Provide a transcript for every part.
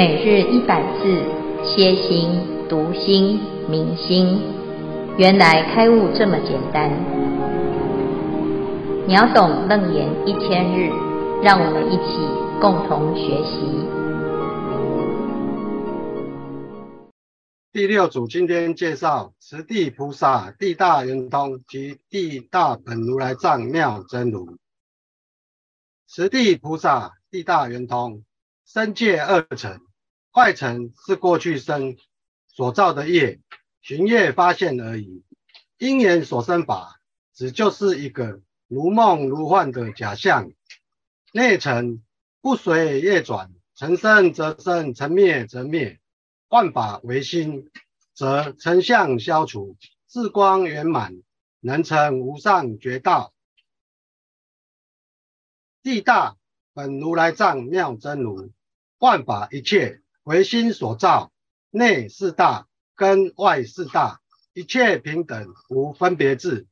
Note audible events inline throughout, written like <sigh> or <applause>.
每日一百字，歇心、读心、明心，原来开悟这么简单。秒懂楞严一千日，让我们一起共同学习。第六组今天介绍持地菩萨地大圆通及地大本如来藏妙真如。持地菩萨地大圆通。三界二层，坏尘是过去生所造的业，寻业发现而已。因缘所生法，只就是一个如梦如幻的假象。内层不随业转，成生则生，成灭则灭。万法唯心，则成相消除，智光圆满，能成无上觉道。地大本如来藏妙真如。万法一切唯心所造，内是大，跟外是大，一切平等无分别智，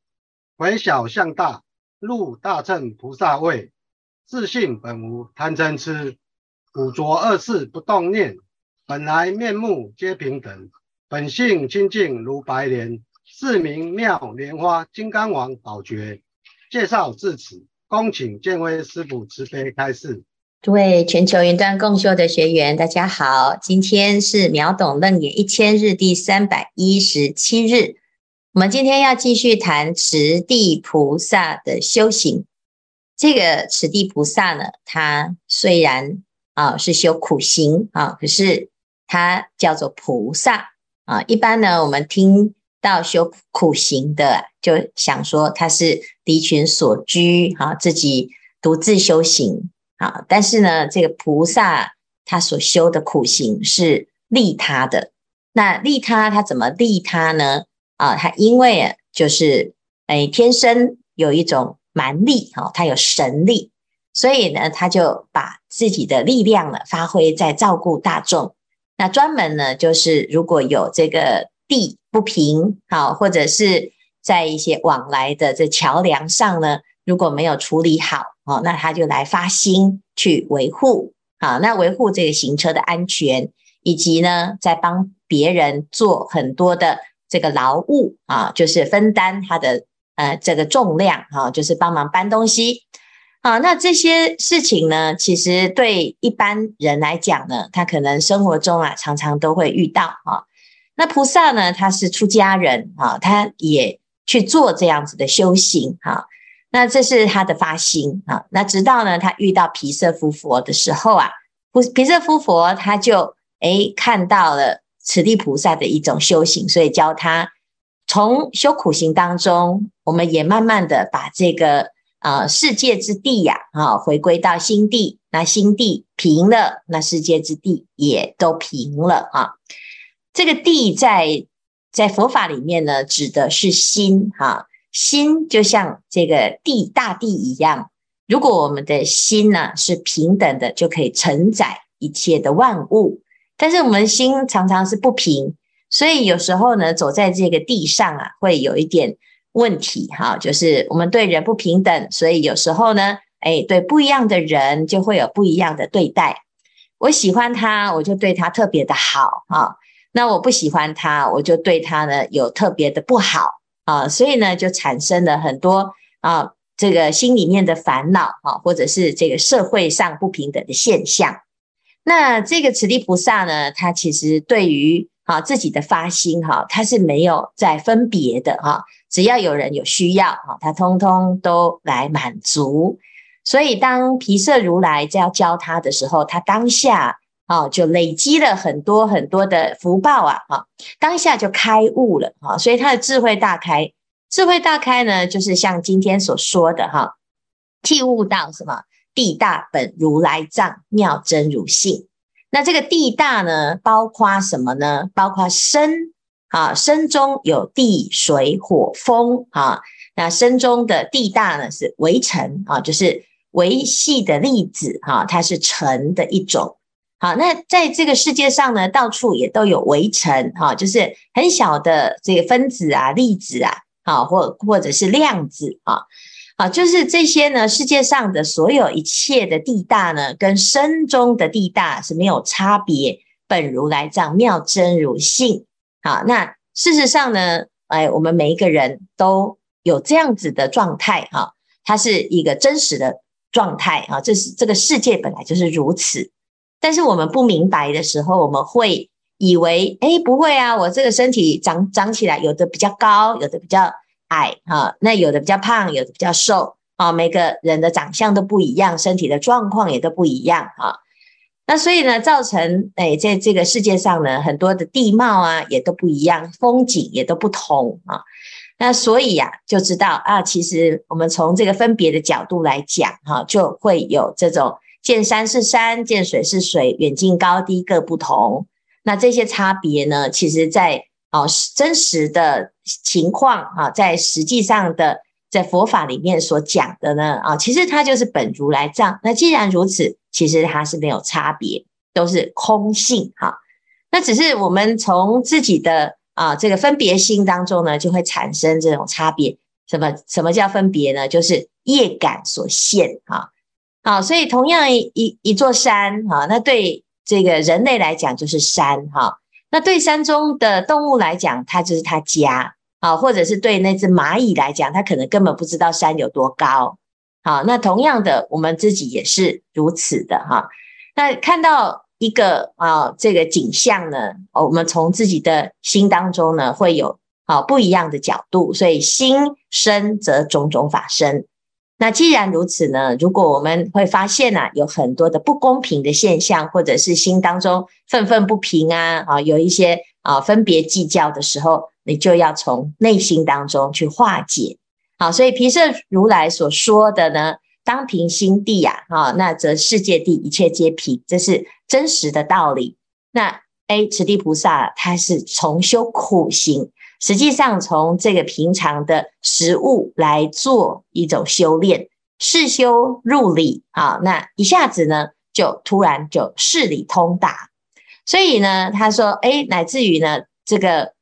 唯小向大，入大乘菩萨位，自性本无贪嗔痴，五浊恶世不动念，本来面目皆平等，本性清净如白莲，是名妙莲花金刚王宝觉。介绍至此，恭请见威师父慈悲开示。诸位全球云端共修的学员，大家好，今天是秒懂楞严一千日第三百一十七日。我们今天要继续谈持地菩萨的修行。这个持地菩萨呢，他虽然啊是修苦行啊，可是他叫做菩萨啊。一般呢，我们听到修苦行的，就想说他是离群所居啊，自己独自修行。啊，但是呢，这个菩萨他所修的苦行是利他的。那利他，他怎么利他呢？啊，他因为，就是哎，天生有一种蛮力，哈，他有神力，所以呢，他就把自己的力量呢发挥在照顾大众。那专门呢，就是如果有这个地不平，好，或者是在一些往来的这桥梁上呢，如果没有处理好。哦，那他就来发心去维护，好，那维护这个行车的安全，以及呢，在帮别人做很多的这个劳务啊，就是分担他的呃这个重量哈，就是帮忙搬东西，好，那这些事情呢，其实对一般人来讲呢，他可能生活中啊常常都会遇到啊。那菩萨呢，他是出家人啊，他也去做这样子的修行哈。那这是他的发心啊。那直到呢，他遇到毗舍夫佛的时候啊，毗舍夫佛他就诶看到了此地菩萨的一种修行，所以教他从修苦行当中，我们也慢慢的把这个呃世界之地呀啊回归到心地，那心地平了，那世界之地也都平了啊。这个地在在佛法里面呢，指的是心哈。心就像这个地大地一样，如果我们的心呢是平等的，就可以承载一切的万物。但是我们心常常是不平，所以有时候呢，走在这个地上啊，会有一点问题哈。就是我们对人不平等，所以有时候呢，哎，对不一样的人就会有不一样的对待。我喜欢他，我就对他特别的好哈。那我不喜欢他，我就对他呢有特别的不好。啊，所以呢，就产生了很多啊，这个心里面的烦恼啊，或者是这个社会上不平等的现象。那这个持地菩萨呢，他其实对于啊自己的发心哈，他是没有在分别的哈，只要有人有需要哈，他通通都来满足。所以当皮色如来在要教他的时候，他当下。啊，就累积了很多很多的福报啊！哈，当下就开悟了哈，所以他的智慧大开，智慧大开呢，就是像今天所说的哈，体悟到什么地大本如来藏妙真如性。那这个地大呢，包括什么呢？包括身啊，身中有地水火风啊。那身中的地大呢，是微尘啊，就是微细的粒子哈，它是尘的一种。好，那在这个世界上呢，到处也都有微尘，哈，就是很小的这个分子啊、粒子啊，好，或或者是量子啊，啊，就是这些呢，世界上的所有一切的地大呢，跟身中的地大是没有差别。本如来藏，妙真如性。好，那事实上呢，哎，我们每一个人都有这样子的状态哈，它是一个真实的状态啊，这是这个世界本来就是如此。但是我们不明白的时候，我们会以为，哎，不会啊，我这个身体长长起来，有的比较高，有的比较矮哈，那有的比较胖，有的比较瘦啊，每个人的长相都不一样，身体的状况也都不一样哈。那所以呢，造成哎，在这个世界上呢，很多的地貌啊也都不一样，风景也都不同啊。那所以呀、就知道啊，其实我们从这个分别的角度来讲哈、就会有这种见山是山，见水是水，远近高低各不同。那这些差别呢，其实在哦、啊、真实的情况啊，在实际上的。在佛法里面所讲的呢，啊，其实它就是本如来藏。那既然如此，其实它是没有差别，都是空性哈。那只是我们从自己的啊这个分别心当中呢，就会产生这种差别。什么什么叫分别呢？就是业感所现哈。好，所以同样一一一座山哈，那对这个人类来讲就是山哈。那对山中的动物来讲，它就是它家。啊，或者是对那只蚂蚁来讲，它可能根本不知道山有多高。好，那同样的，我们自己也是如此的哈。那看到一个啊，这个景象呢，我们从自己的心当中呢，会有啊不一样的角度。所以心生则种种法生。那既然如此呢，如果我们会发现啊，有很多的不公平的现象，或者是心当中愤愤不平啊，啊，有一些啊分别计较的时候。你就要从内心当中去化解，好，所以皮舍如来所说的呢，当平心地呀，啊，那则世界地一切皆平，这是真实的道理。那 A 持地菩萨他是从修苦行，实际上从这个平常的食物来做一种修炼，事修入理啊，那一下子呢就突然就事理通达，所以呢，他说，哎，乃至于呢这个。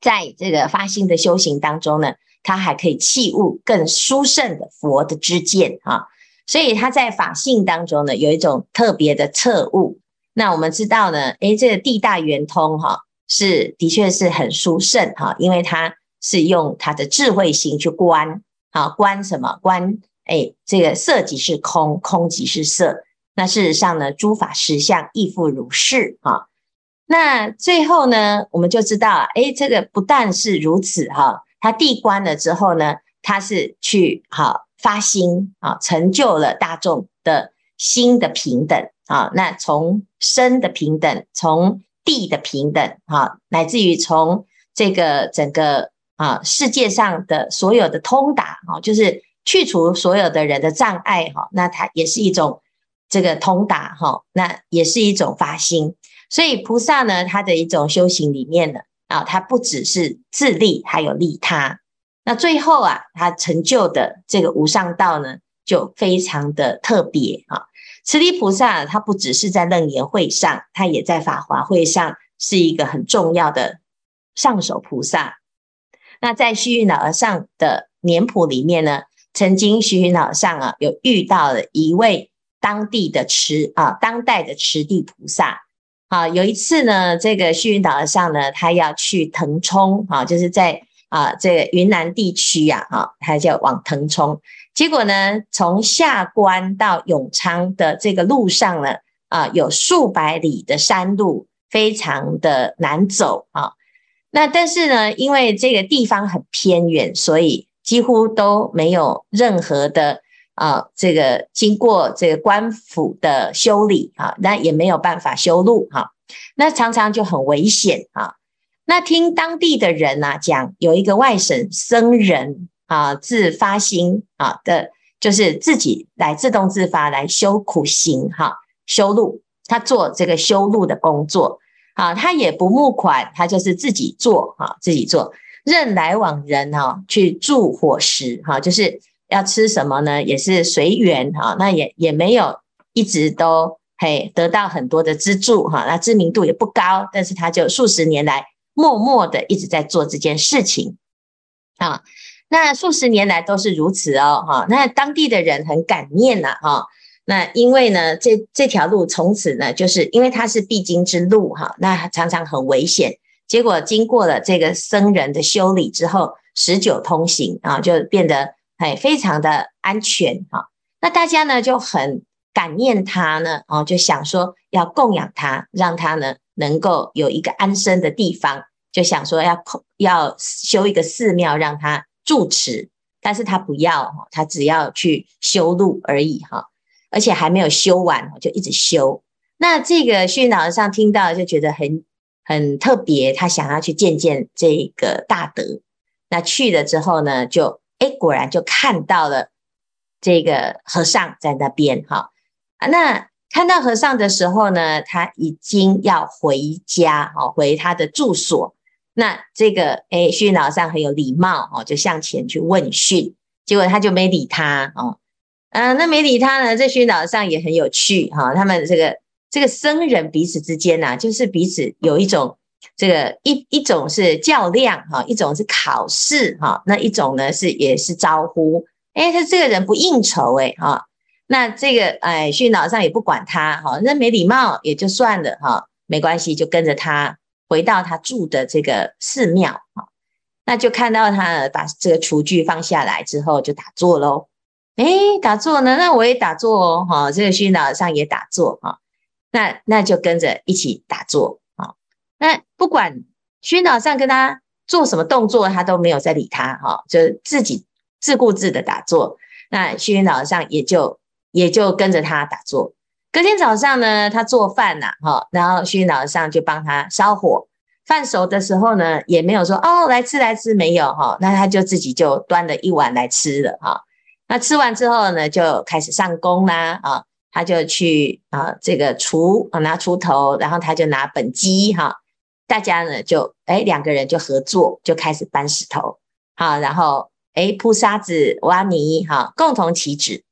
在这个发心的修行当中呢，他还可以契悟更殊胜的佛的知见啊，所以他在法性当中呢，有一种特别的彻悟。那我们知道呢，诶，这个地大圆通哈，是的确是很殊胜哈，因为他是用他的智慧心去观啊，观什么？观诶，这个色即是空，空即是色。那事实上呢，诸法实相亦复如是啊。那最后呢，我们就知道，哎，这个不但是如此哈，他地观了之后呢，他是去好发心啊，成就了大众的心的平等啊。那从身的平等，从地的平等啊，乃至于从这个整个啊世界上的所有的通达啊，就是去除所有的人的障碍哈，那它也是一种这个通达哈，那也是一种发心。所以菩萨呢，他的一种修行里面呢，啊，他不只是自利，还有利他。那最后啊，他成就的这个无上道呢，就非常的特别啊。慈地菩萨他不只是在楞严会上，他也在法华会上是一个很重要的上首菩萨。那在虚云老和尚的年谱里面呢，曾经虚云老和尚啊，有遇到了一位当地的持啊，当代的持地菩萨。好，有一次呢，这个虚云老和尚呢，他要去腾冲，啊，就是在啊这个云南地区呀，哈，他就往腾冲。结果呢，从下关到永昌的这个路上呢，啊，有数百里的山路，非常的难走啊。那但是呢，因为这个地方很偏远，所以几乎都没有任何的。啊，这个经过这个官府的修理啊，那也没有办法修路哈，那常常就很危险啊。那听当地的人呐讲，有一个外省僧人啊，自发心啊的，就是自己来自动自发来修苦行哈，修路，他做这个修路的工作啊，他也不募款，他就是自己做哈，自己做，任来往人哈去助伙食哈，就是。要吃什么呢？也是随缘哈，那也也没有一直都嘿得到很多的资助哈，那知名度也不高，但是他就数十年来默默的一直在做这件事情啊。那数十年来都是如此哦，哈。那当地的人很感念呐，哈。那因为呢，这这条路从此呢，就是因为它是必经之路，哈。那常常很危险，结果经过了这个僧人的修理之后，十九通行啊，就变得哎非常的安全，哈。那大家呢就很感念他呢，哦，就想说要供养他，让他呢能够有一个安身的地方，就想说要要修一个寺庙让他。住持，但是他不要，他只要去修路而已哈，而且还没有修完，就一直修。那这个虚云老和尚听到就觉得很很特别，他想要去见见这个大德。那去了之后呢，就哎果然就看到了这个和尚在那边哈。那看到和尚的时候呢，他已经要回家哦，回他的住所。那这个诶，虚云老和尚很有礼貌哦，就向前去问讯，结果他就没理他哦，嗯、那没理他呢，这虚云老和尚也很有趣哈、哦，他们这个这个僧人彼此之间呐、啊，就是彼此有一种这个一一种是较量哈，一种是考试哈，那一种呢是也是招呼，诶，他这个人不应酬诶哈，那这个哎虚云老和尚也不管他哈，那没礼貌也就算了哈，没关系，就跟着他。回到他住的这个寺庙啊，那就看到他把这个厨具放下来之后就打坐喽。诶，打坐呢？那我也打坐哦。哈，这个虚云老和尚也打坐哈。那那就跟着一起打坐啊。那不管虚云老和尚跟他做什么动作，他都没有在理他哈，就自己自顾自的打坐。那虚云老和尚也就也就跟着他打坐。隔天早上呢，他做饭呐，哈，然后虚云老和尚就帮他烧火。饭熟的时候呢，也没有说哦，来吃来吃，没有哈，那他就自己就端了一碗来吃了哈。那吃完之后呢，就开始上工啦啊，他就去啊这个锄啊拿锄头，然后他就拿本机哈，大家呢就哎两个人就合作，就开始搬石头，好，然后哎铺沙子挖泥哈，共同起止，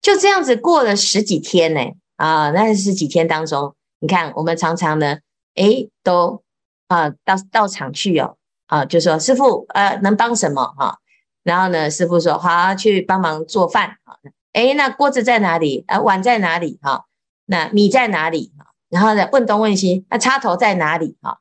就这样子过了十几天呢。啊，那是几天当中，你看我们常常呢，诶，都啊到到场去哦，啊就说师傅呃能帮什么哈、然后呢师傅说好去帮忙做饭啊，诶，那锅子在哪里？啊碗在哪里？哈、那米在哪里？哈然后呢问东问西，那插头在哪里？哈、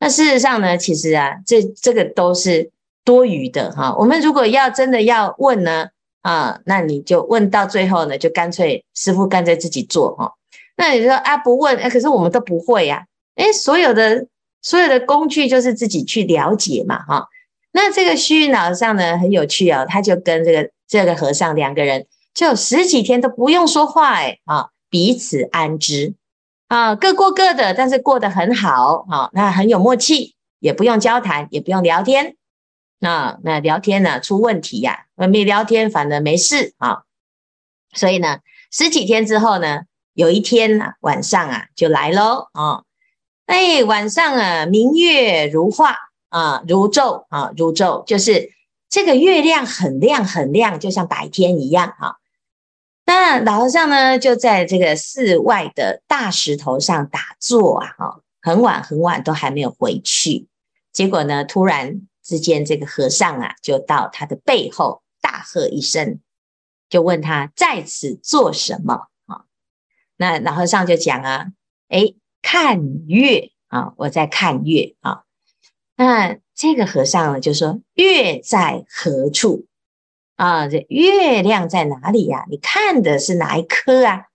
那事实上呢，其实啊这这个都是多余的哈、我们如果要真的要问呢？啊，那你就问到最后呢，就干脆师傅干脆自己做哈。那你说啊，不问，哎，可是我们都不会呀。哎，所有的所有的工具就是自己去了解嘛哈。那这个虚云老和尚呢，很有趣哦，他就跟这个这个和尚两个人就十几天都不用说话哎啊，彼此安之啊，各过各的，但是过得很好啊，那很有默契，也不用交谈，也不用聊天。那那聊天呢出问题呀、啊？没聊天反而没事啊。所以呢，十几天之后呢，有一天晚上啊就来喽啊。哎，晚上啊明月如画啊，如昼啊，如昼就是这个月亮很亮很亮，就像白天一样啊。那老和尚呢就在这个寺外的大石头上打坐啊，哈，很晚很晚都还没有回去。结果呢，突然。之间，这个和尚啊，就到他的背后大喝一声，就问他在此做什么啊？那老和尚就讲啊，诶，看月啊，我在看月啊。那这个和尚呢，就说月在何处啊？这月亮在哪里呀？你看的是哪一颗啊？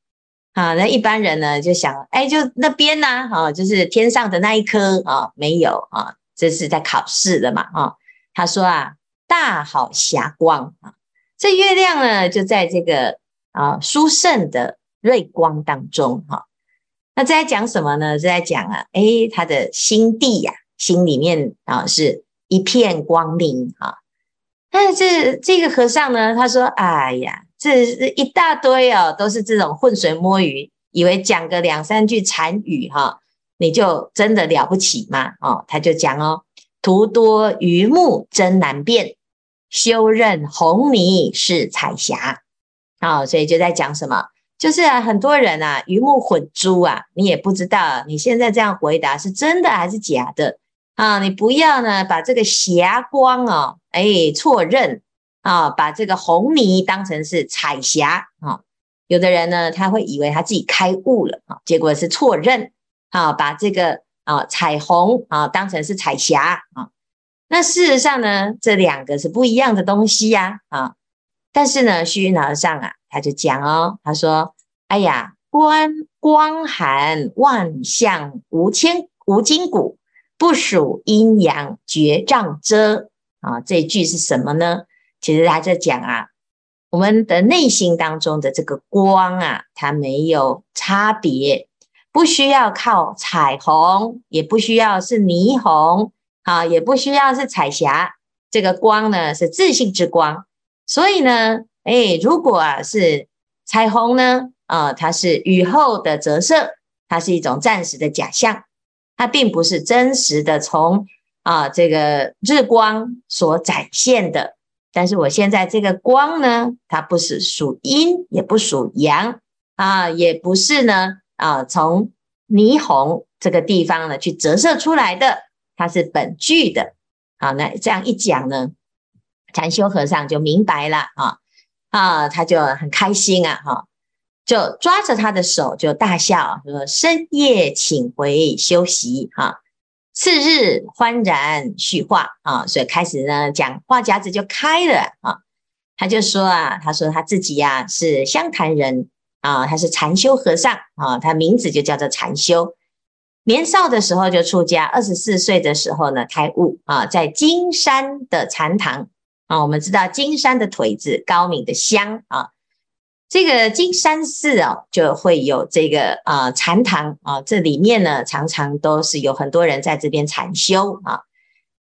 啊，那一般人呢就想，哎，就那边呢，啊，就是天上的那一颗啊，没有啊。这是在考试的嘛？啊，他说啊，大好霞光啊，这月亮呢就在这个啊殊胜的瑞光当中哈。那在讲什么呢？在讲啊，诶，他的心地呀，心里面啊是一片光明啊。但是这这个和尚呢，他说，哎呀，这一大堆哦，都是这种浑水摸鱼，以为讲个两三句禅语哈。你就真的了不起吗？哦，他就讲哦，徒多鱼目真难辨，休任红泥是彩霞。哦，所以就在讲什么？就是啊，很多人啊，鱼目混珠啊，你也不知道你现在这样回答是真的还是假的。啊，你不要呢把这个霞光哦，哎错认啊，把这个红泥当成是彩霞啊。有的人呢，他会以为他自己开悟了啊，结果是错认啊，把这个啊彩虹啊当成是彩霞啊。那事实上呢，这两个是不一样的东西呀啊。但是呢，虚云老和尚啊，他就讲哦，他说：“哎呀，光光含万象无千无筋骨，不属阴阳绝障遮啊。”这句是什么呢？其实他在讲啊。我们的内心当中的这个光啊，它没有差别，不需要靠彩虹，也不需要是霓虹啊，也不需要是彩霞。这个光呢，是自信之光。所以呢，哎，如果啊是彩虹呢，啊，它是雨后的折射，它是一种暂时的假象，它并不是真实的从啊这个日光所展现的。但是我现在这个光呢，它不是属阴，也不属阳啊，也不是呢啊，从霓虹这个地方呢去折射出来的，它是本具的。好，那这样一讲呢，禅修和尚就明白了啊啊，他就很开心啊哈，就抓着他的手就大笑说：“深夜请回休息哈。”次日欢然叙话啊，所以开始呢讲话匣子就开了啊。他就说啊，他说他自己呀、啊、是湘潭人啊，他是禅修和尚啊，他名字就叫做禅修。年少的时候就出家，二十四岁的时候呢开悟啊，在金山的禅堂啊，我们知道金山的腿子高明的香啊。这个金山寺哦，就会有这个啊禅堂啊，这里面呢常常都是有很多人在这边禅修啊。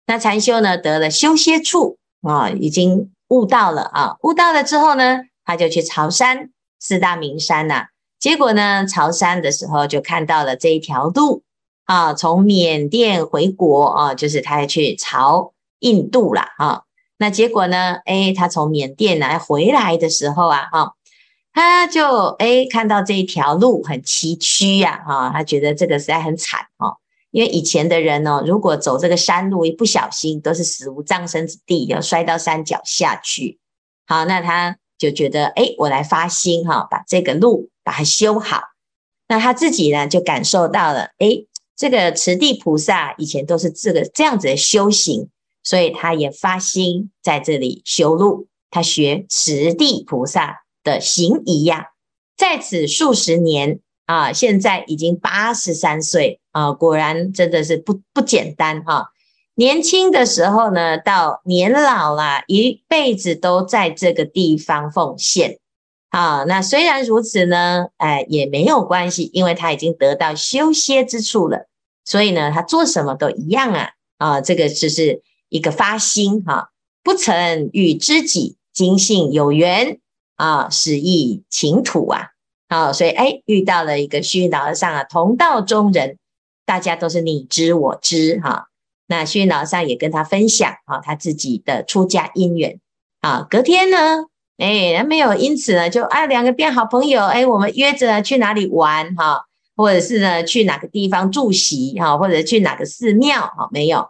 那禅修呢得了修歇处啊，已经悟到了啊，悟到了之后呢，他就去朝山四大名山呐、啊。结果呢，朝山的时候就看到了这一条路啊，从缅甸回国啊，就是他要去朝印度了啊。那结果呢，诶，他从缅甸来回来的时候啊，哈。他就诶看到这一条路很崎岖呀，哈，他觉得这个实在很惨哦，因为以前的人呢，如果走这个山路一不小心都是死无葬身之地，要摔到山脚下去。好，那他就觉得诶，我来发心哈，把这个路把它修好。那他自己呢就感受到了，诶，这个持地菩萨以前都是这个这样子的修行，所以他也发心在这里修路，他学持地菩萨。的行仪呀，在此数十年啊，现在已经八十三岁啊，果然真的是不不简单哈、啊。年轻的时候呢，到年老了，一辈子都在这个地方奉献啊。那虽然如此呢，哎，也没有关系，因为他已经得到修歇之处了，所以呢，他做什么都一样啊啊，这个只是一个发心哈、啊，不曾与知己今幸有缘。啊，始诣净土啊，好，所以哎，遇到了一个虚云老和尚啊，同道中人，大家都是你知我知哈。那虚云老上也跟他分享啊，他自己的出家因缘啊。隔天呢，哎，没有因此呢，就哎两个变好朋友，哎，我们约着去哪里玩哈，或者是呢去哪个地方住席哈，或者去哪个寺庙哈，没有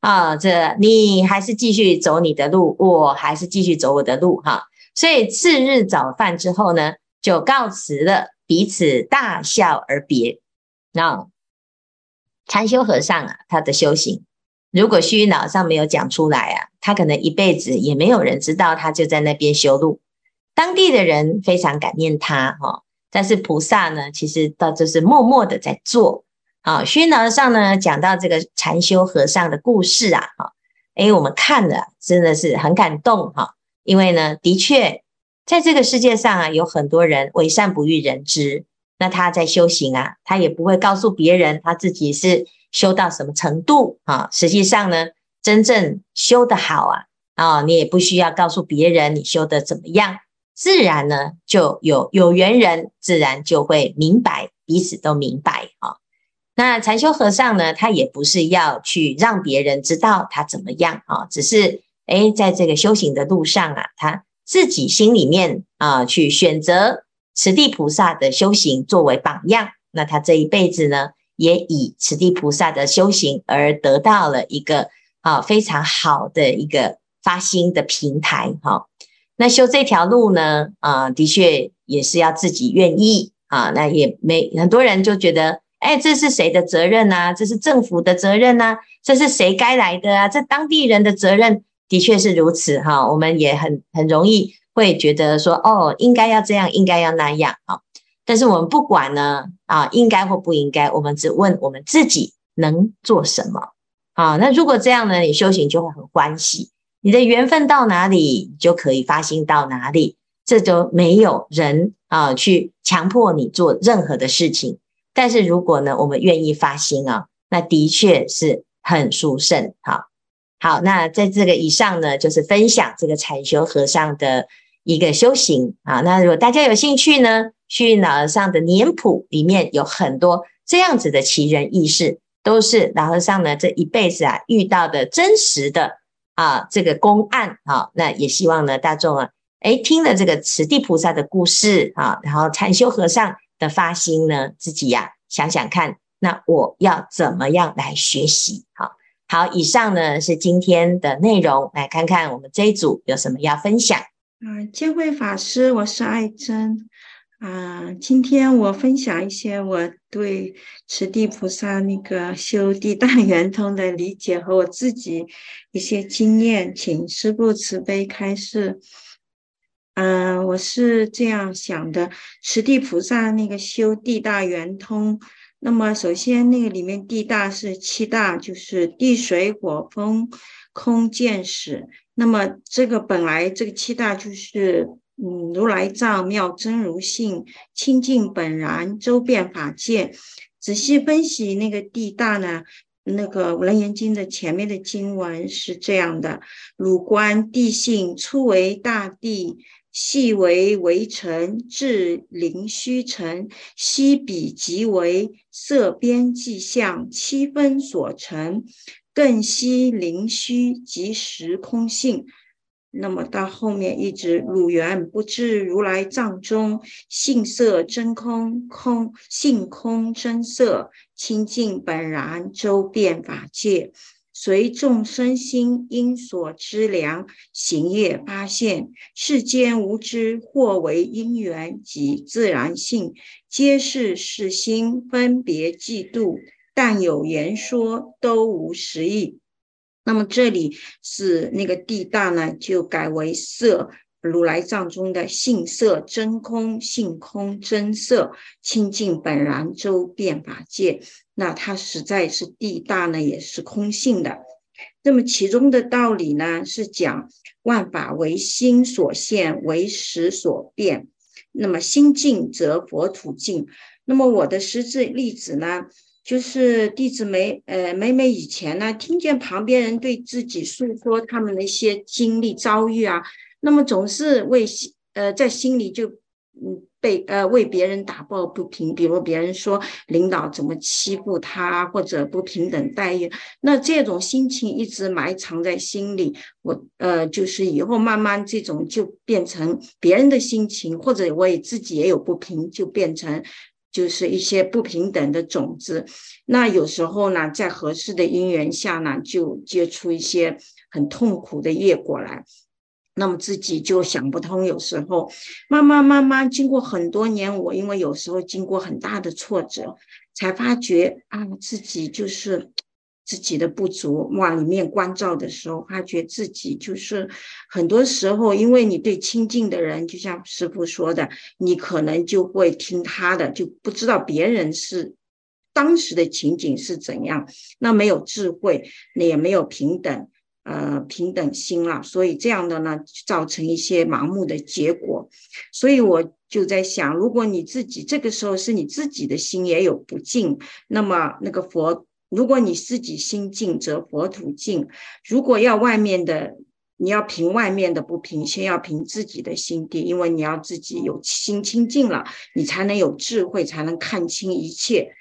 啊，这你还是继续走你的路，我还是继续走我的路哈。所以次日早饭之后呢，就告辞了，彼此大笑而别。那禅修和尚啊，他的修行，如果虚云老和尚没有讲出来啊，他可能一辈子也没有人知道他就在那边修路。当地的人非常感念他哈，但是菩萨呢，其实倒就是默默的在做。啊，虚云老和尚呢讲到这个禅修和尚的故事啊，哈，诶，我们看了真的是很感动哈。因为呢，的确，在这个世界上啊，有很多人为善不欲人知。那他在修行啊，他也不会告诉别人他自己是修到什么程度啊。实际上呢，真正修得好啊，啊，你也不需要告诉别人你修得怎么样，自然呢，就有有缘人自然就会明白，彼此都明白啊。那禅修和尚呢，他也不是要去让别人知道他怎么样啊，只是。诶，在这个修行的路上啊，他自己心里面啊，去选择持地菩萨的修行作为榜样。那他这一辈子呢，也以此地菩萨的修行而得到了一个啊非常好的一个发心的平台哈。那修这条路呢，啊，的确也是要自己愿意啊。那也没很多人就觉得，哎，这是谁的责任啊？这是政府的责任啊？这是谁该来的啊？这当地人的责任，的确是如此哈。我们也很很容易会觉得说，哦，应该要这样，应该要那样啊。但是我们不管呢，啊，应该或不应该，我们只问我们自己能做什么啊。那如果这样呢，你修行就会很欢喜。你的缘分到哪里，就可以发心到哪里，这就没有人啊去强迫你做任何的事情。但是如果呢，我们愿意发心啊，那的确是很殊胜。好，好，那在这个以上呢，就是分享这个禅修和尚的一个修行啊。那如果大家有兴趣呢，去老和尚的年谱里面有很多这样子的奇人异事，都是老和尚呢这一辈子啊遇到的真实的。啊，这个公案啊，那也希望呢，大众啊，诶，听了这个此地菩萨的故事啊，然后禅修和尚的发心呢，自己呀、想想看，那我要怎么样来学习？好，好，以上呢是今天的内容，来看看我们这一组有什么要分享。嗯，见辉法师，我是爱珍。啊，今天我分享一些我对持地菩萨那个修地大 <laughs> 圆通的理解和我自己一些经验，请师父慈悲开示。嗯、我是这样想的：持地菩萨那个修地大圆通，那么首先那个里面地大是七大，就是地水火风空见识。那么这个本来这个七大就是。嗯，如来藏妙真如性，清净本然，周遍法界。仔细分析那个地大呢，那个《楞严经》的前面的经文是这样的：汝观地性，初为大地，细为微尘，至灵虚尘，悉彼即为色边际相，七分所成，更悉灵虚即时空性。那么到后面一直，汝缘不知如来藏中性色真空空性空真色清净本然周遍法界，随众生心应所知量行业发现，世间无知或为因缘及自然性，皆是识心分别嫉妒，但有言说都无实义。那么这里是那个地大呢，就改为色，如来藏中的性色真空，性空真色，清净本然周遍法界。那它实在是地大呢，也是空性的。那么其中的道理呢，是讲万法唯心所现，唯识所变。那么心净则佛土净。那么我的实质例子呢？就是弟子每呃每每以前呢，听见旁边人对自己诉说他们的一些经历遭遇啊，那么总是为心呃在心里就嗯被呃为别人打抱不平，比如别人说领导怎么欺负他或者不平等待遇，那这种心情一直埋藏在心里，我呃就是以后慢慢这种就变成别人的心情，或者我也自己也有不平，就变成。就是一些不平等的种子，那有时候呢，在合适的因缘下呢，就结出一些很痛苦的业果来，那么自己就想不通。有时候慢慢慢慢经过很多年，我因为有时候经过很大的挫折，才发觉啊，自己就是。自己的不足，往里面关照的时候，发觉自己就是很多时候，因为你对亲近的人，就像师傅说的，你可能就会听他的，就不知道别人是当时的情景是怎样。那没有智慧，那也没有平等，呃，平等心了。所以这样的呢，造成一些盲目的结果。所以我就在想，如果你自己这个时候是你自己的心也有不净，那么那个佛。如果你自己心净，则佛土净。如果要外面的，你要凭外面的不平，先要凭自己的心地，因为你要自己有心清净了，你才能有智慧，才能看清一切。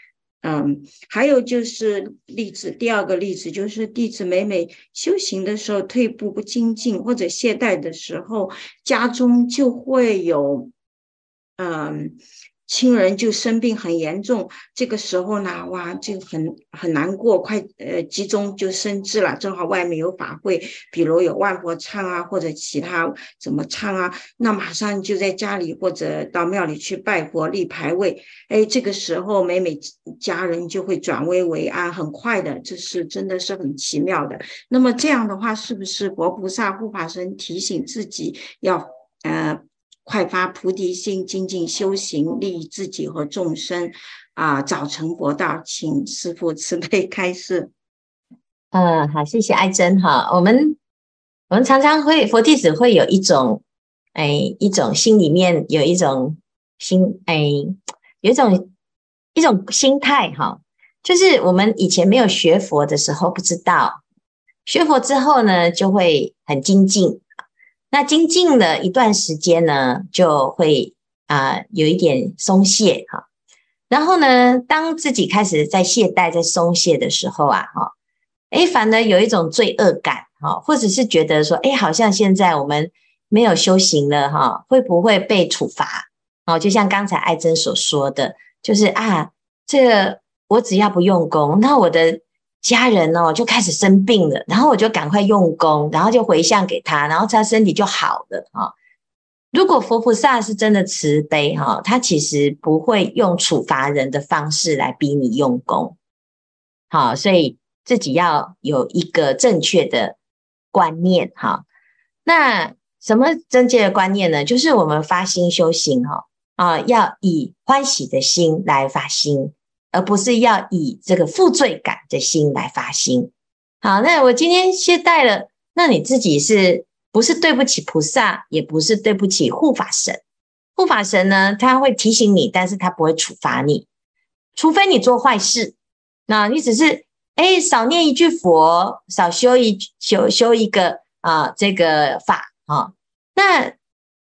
嗯，还有就是例子，第二个例子就是弟子每每修行的时候退步不精进或者懈怠的时候，家中就会有，嗯。亲人就生病很严重，这个时候呢，哇，就很很难过，快呃集中就生智了。正好外面有法会，比如有万佛唱啊，或者其他怎么唱啊，那马上就在家里或者到庙里去拜佛立牌位。哎，这个时候每每家人就会转危为安，很快的，这是真的是很奇妙的。那么这样的话，是不是佛菩萨护法神提醒自己要呃？快发菩提心，精进修行，利益自己和众生，啊，早成佛道。请师父慈悲开示。嗯，好，谢谢爱珍哈。我们我们常常会佛弟子会有一种，哎，一种心里面有一种心，哎，有一种一种心态哈，就是我们以前没有学佛的时候不知道，学佛之后呢，就会很精进。那精进了一段时间呢，就会啊、有一点松懈哈。然后呢，当自己开始在懈怠、在松懈的时候啊，哈，哎，反而有一种罪恶感哈，或者是觉得说，哎，好像现在我们没有修行了哈，会不会被处罚？哦，就像刚才爱珍所说的，就是啊，这个我只要不用功，那我的。家人哦，就开始生病了，然后我就赶快用功，然后就回向给他，然后他身体就好了哈。如果佛菩萨是真的慈悲哈，他其实不会用处罚人的方式来逼你用功。好，所以自己要有一个正确的观念哈。那什么正确的观念呢？就是我们发心修行哈啊，要以欢喜的心来发心。而不是要以这个负罪感的心来发心。好，那我今天懈怠了，那你自己是不是对不起菩萨，也不是对不起护法神？护法神呢，他会提醒你，但是他不会处罚你，除非你做坏事。那你只是哎少念一句佛，少修一修修一个啊这个法啊。那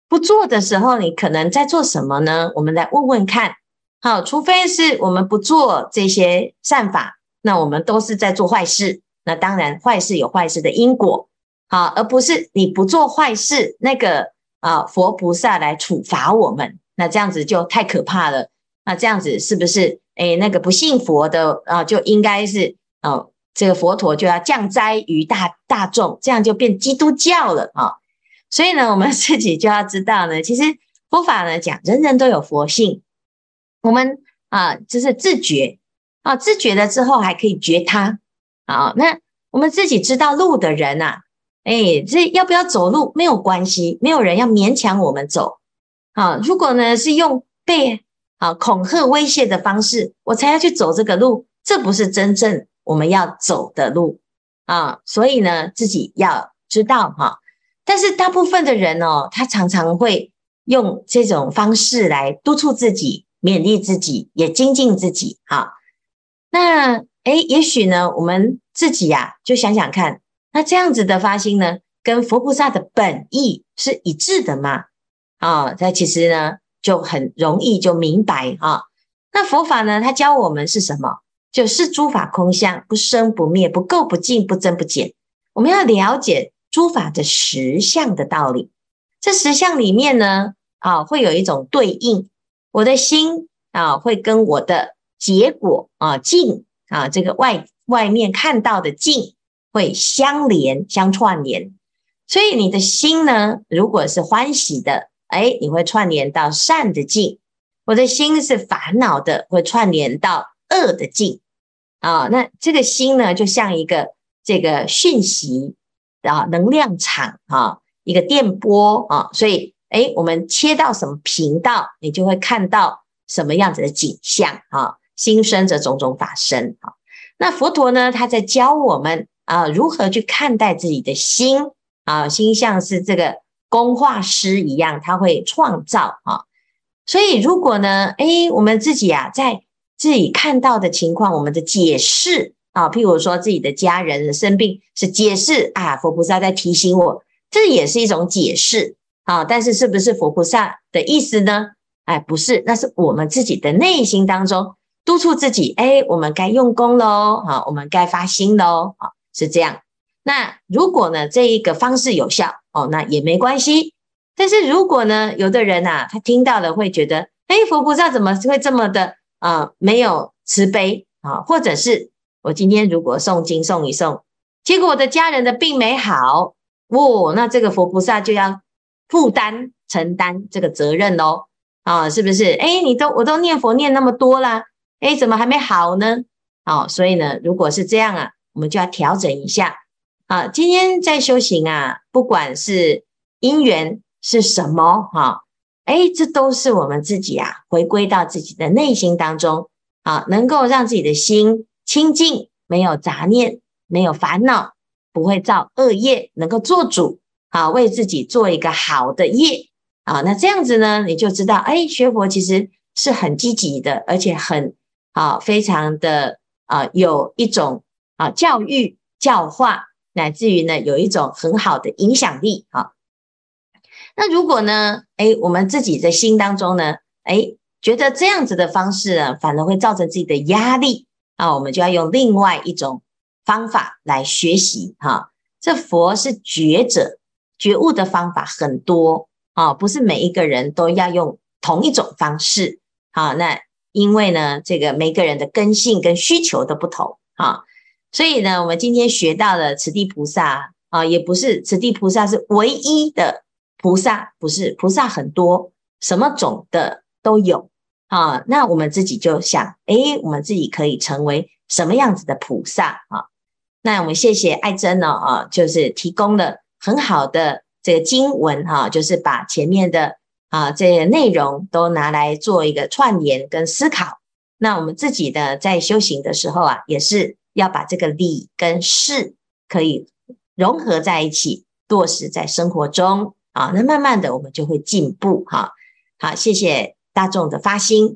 不做的时候，你可能在做什么呢？我们来问问看。好，除非是我们不做这些善法，那我们都是在做坏事。那当然，坏事有坏事的因果，好，而不是你不做坏事，那个啊佛菩萨来处罚我们，那这样子就太可怕了。那这样子是不是？诶，那个不信佛的啊，就应该是哦，这个佛陀就要降灾于大大众，这样就变基督教了啊。所以呢，我们 <laughs> 自己就要知道呢，其实佛法呢讲，人人都有佛性。我们啊，就是自觉啊，自觉了之后还可以觉他。好，那我们自己知道路的人呐，哎，这要不要走路没有关系，没有人要勉强我们走。啊，如果呢是用被啊恐吓威胁的方式，我才要去走这个路，这不是真正我们要走的路啊。所以呢，自己要知道哈。但是大部分的人哦，他常常会用这种方式来督促自己。勉励自己，也精进自己，哈。那诶，也许呢，我们自己呀、就想想看，那这样子的发心呢，跟佛菩萨的本意是一致的吗？啊，那其实呢，就很容易就明白啊。那佛法呢，它教我们是什么？就是诸法空相，不生不灭，不垢不净，不增不减。我们要了解诸法的实相的道理。这实相里面呢，啊，会有一种对应。我的心啊，会跟我的结果啊境啊，这个外外面看到的境会相连相串联，所以你的心呢，如果是欢喜的，哎，你会串联到善的境；我的心是烦恼的，会串联到恶的境。啊，那这个心呢，就像一个这个讯息啊能量场啊，一个电波啊，所以。哎，我们切到什么频道，你就会看到什么样子的景象啊！心生着种种法生啊。那佛陀呢，他在教我们啊，如何去看待自己的心啊。心像是这个工画师一样，他会创造啊。所以，如果呢，哎，我们自己啊，在自己看到的情况，我们的解释啊，譬如说自己的家人生病，是解释啊，佛菩萨在提醒我，这也是一种解释。啊，但是是不是佛菩萨的意思呢？哎，不是，那是我们自己的内心当中督促自己，哎，我们该用功喽，好，我们该发心喽，好，是这样。那如果呢，这一个方式有效，哦，那也没关系。但是如果呢，有的人呐，他听到了会觉得哎，佛菩萨怎么会这么的啊、没有慈悲啊？或者是我今天如果诵经诵一诵，结果我的家人的病没好，哦，那这个佛菩萨就要负担承担这个责任喽啊，是不是？哎，你都我都念佛念那么多啦，哎，怎么还没好呢？啊，所以呢，如果是这样啊，我们就要调整一下啊。今天在修行啊，不管是因缘是什么哈，哎，这都是我们自己啊，回归到自己的内心当中啊，能够让自己的心清净，没有杂念，没有烦恼，不会造恶业，能够做主啊，为自己做一个好的业啊。那这样子呢，你就知道，哎，学佛其实是很积极的，而且很啊，非常的。啊，有一种啊教育教化，乃至于呢有一种很好的影响力啊。那如果呢，哎，我们自己在心当中呢，哎，觉得这样子的方式呢，反而会造成自己的压力啊，我们就要用另外一种方法来学习哈。这佛是觉者，觉悟的方法很多啊，不是每一个人都要用同一种方式啊，那。因为呢，这个每个人的根性跟需求都不同啊，所以呢，我们今天学到的此地菩萨啊，也不是此地菩萨是唯一的菩萨，不是菩萨很多，什么种的都有啊。那我们自己就想，诶，我们自己可以成为什么样子的菩萨啊？那我们谢谢爱珍呢啊，就是提供了很好的这个经文哈，就是把前面的。啊，这些内容都拿来做一个串联跟思考。那我们自己的在修行的时候啊，也是要把这个理跟事可以融合在一起，落实在生活中啊。那慢慢的，我们就会进步哈。好，谢谢大众的发心。